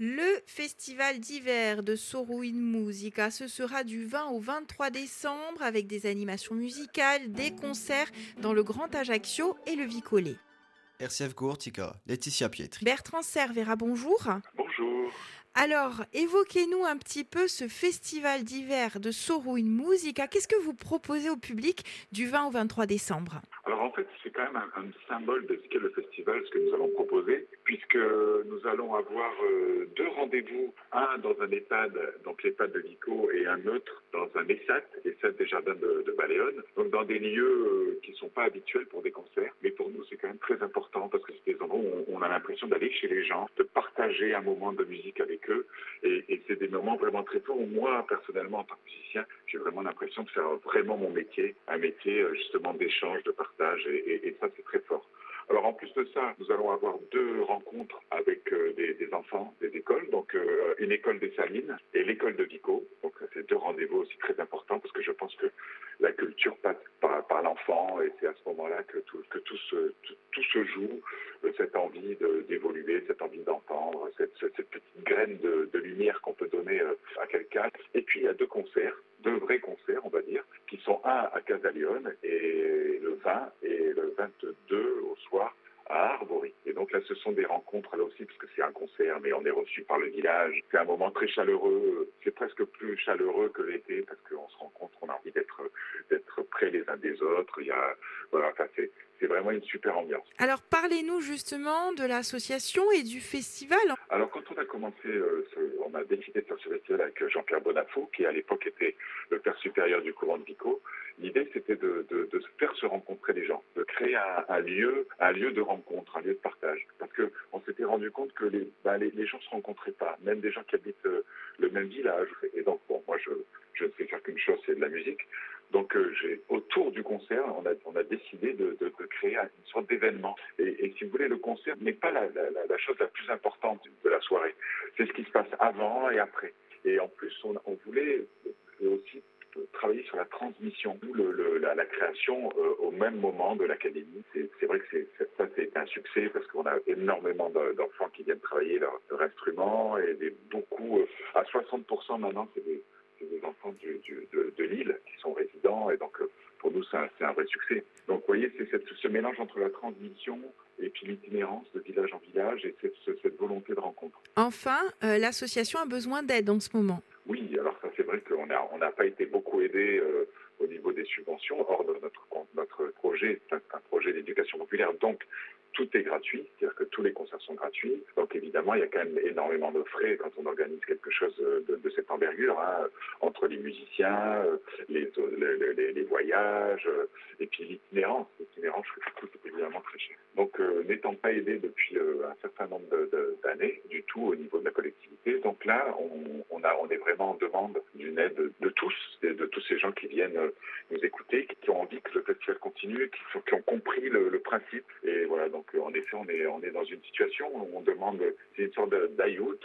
Le festival d'hiver de Soro in Musica, ce sera du 20 au 23 décembre avec des animations musicales, des concerts dans le Grand Ajaccio et le Vicollet. RCF Gourtica, Laetitia Pietri. Bertrand Servera, bonjour. Bonjour. Alors, évoquez-nous un petit peu ce festival d'hiver de Soro in Musica. Qu'est-ce que vous proposez au public du 20 au 23 décembre? Alors en fait, c'est quand même un, un symbole de ce qu'est le festival, ce que nous allons proposer, puisque nous allons avoir euh, deux rendez-vous, un dans un EHPAD, donc l'EHPAD de Vico, et un autre dans un ESAT, ESAT des Jardins de, de Baléone, donc dans des lieux euh, qui ne sont pas habituels pour des concerts, mais pour nous c'est quand même très important parce que c'est des endroits où on, on a l'impression d'aller chez les gens, de partager un moment de musique avec eux, et, c'est des moments vraiment très forts où moi personnellement en tant que musicien, j'ai vraiment l'impression de faire vraiment mon métier, un métier euh, justement d'échange, de partage, et, ça c'est très fort. Alors en plus de ça, nous allons avoir deux rencontres avec euh, des, des, enfants des écoles, donc euh, une école des Salines et l'école de Vico. Donc c'est deux rendez-vous aussi très importants parce que je pense que la culture passe par, l'enfant et c'est à ce moment-là que tout, se, joue, euh, cette envie d'évoluer, cette envie d'entendre, cette, petite graine de, lumière qu'on peut donner à quelqu'un. Et puis il y a deux concerts, deux vrais concerts, on va dire, qui sont un à Casalione et le 20 et le 22 au soir à Arbory. Donc là, ce sont des rencontres là aussi, parce que c'est un concert, mais on est reçu par le village. C'est un moment très chaleureux. C'est presque plus chaleureux que l'été, parce qu'on se rencontre, on a envie d'être d'être près les uns des autres. Il y a, voilà, enfin, c'est c'est vraiment une super ambiance. Alors parlez-nous justement de l'association et du festival. Alors quand on a commencé, euh, ce, on a décidé de faire ce festival avec Jean-Pierre Bonafou, qui à l'époque était le père supérieur du courant de Vico. L'idée de, faire se rencontrer les gens, de créer un, lieu, un lieu de rencontre, un lieu de partage. Parce que on s'était rendu compte que les, bah, les, gens se rencontraient pas, même des gens qui habitent euh, le même village. Et donc bon, moi je, ne sais faire qu'une chose, c'est de la musique. Donc euh, autour du concert, on a, décidé de, créer une sorte d'événement. Et, si vous voulez, le concert n'est pas la, chose la plus importante de la soirée. C'est ce qui se passe avant et après. Et en plus, on, on voulait aussi travailler sur la transmission, d'où la, la, création euh, au même moment de l'académie. C'est vrai que c'est ça c'est un succès parce qu'on a énormément d'enfants qui viennent travailler leur, leur instrument et des, beaucoup, euh, à 60% maintenant, c'est des, des, enfants du, du, de, de Lille qui sont résidents et donc euh, pour nous c'est un, un, vrai succès. Donc vous voyez, c'est ce mélange entre la transmission et puis l'itinérance de village en village et cette, cette volonté de rencontre. Enfin, l'association a besoin d'aide en ce moment. Oui, alors ça qu'on n'a on pas été beaucoup aidé euh, au niveau des subventions. Or, notre, notre projet un, un projet d'éducation populaire, donc tout est gratuit, c'est-à-dire que tous les concerts sont gratuits. Donc évidemment, il y a quand même énormément de frais quand on organise quelque chose de, de cette envergure, hein, entre les musiciens, les, les, les voyages, et puis l'itinérance. L'itinérance coûte évidemment très cher. Donc euh, n'étant pas aidé depuis euh, un certain nombre d'années du tout au niveau de la collectivité, donc là, on, on, a, on est vraiment en demande d'une aide de, tous, de, tous ces gens qui viennent euh, nous écouter, qui, qui, ont envie que le festival qui, qui ont compris le, le principe. Et voilà, donc en effet, on est, on est dans une situation où on demande, c'est une sorte d'ayout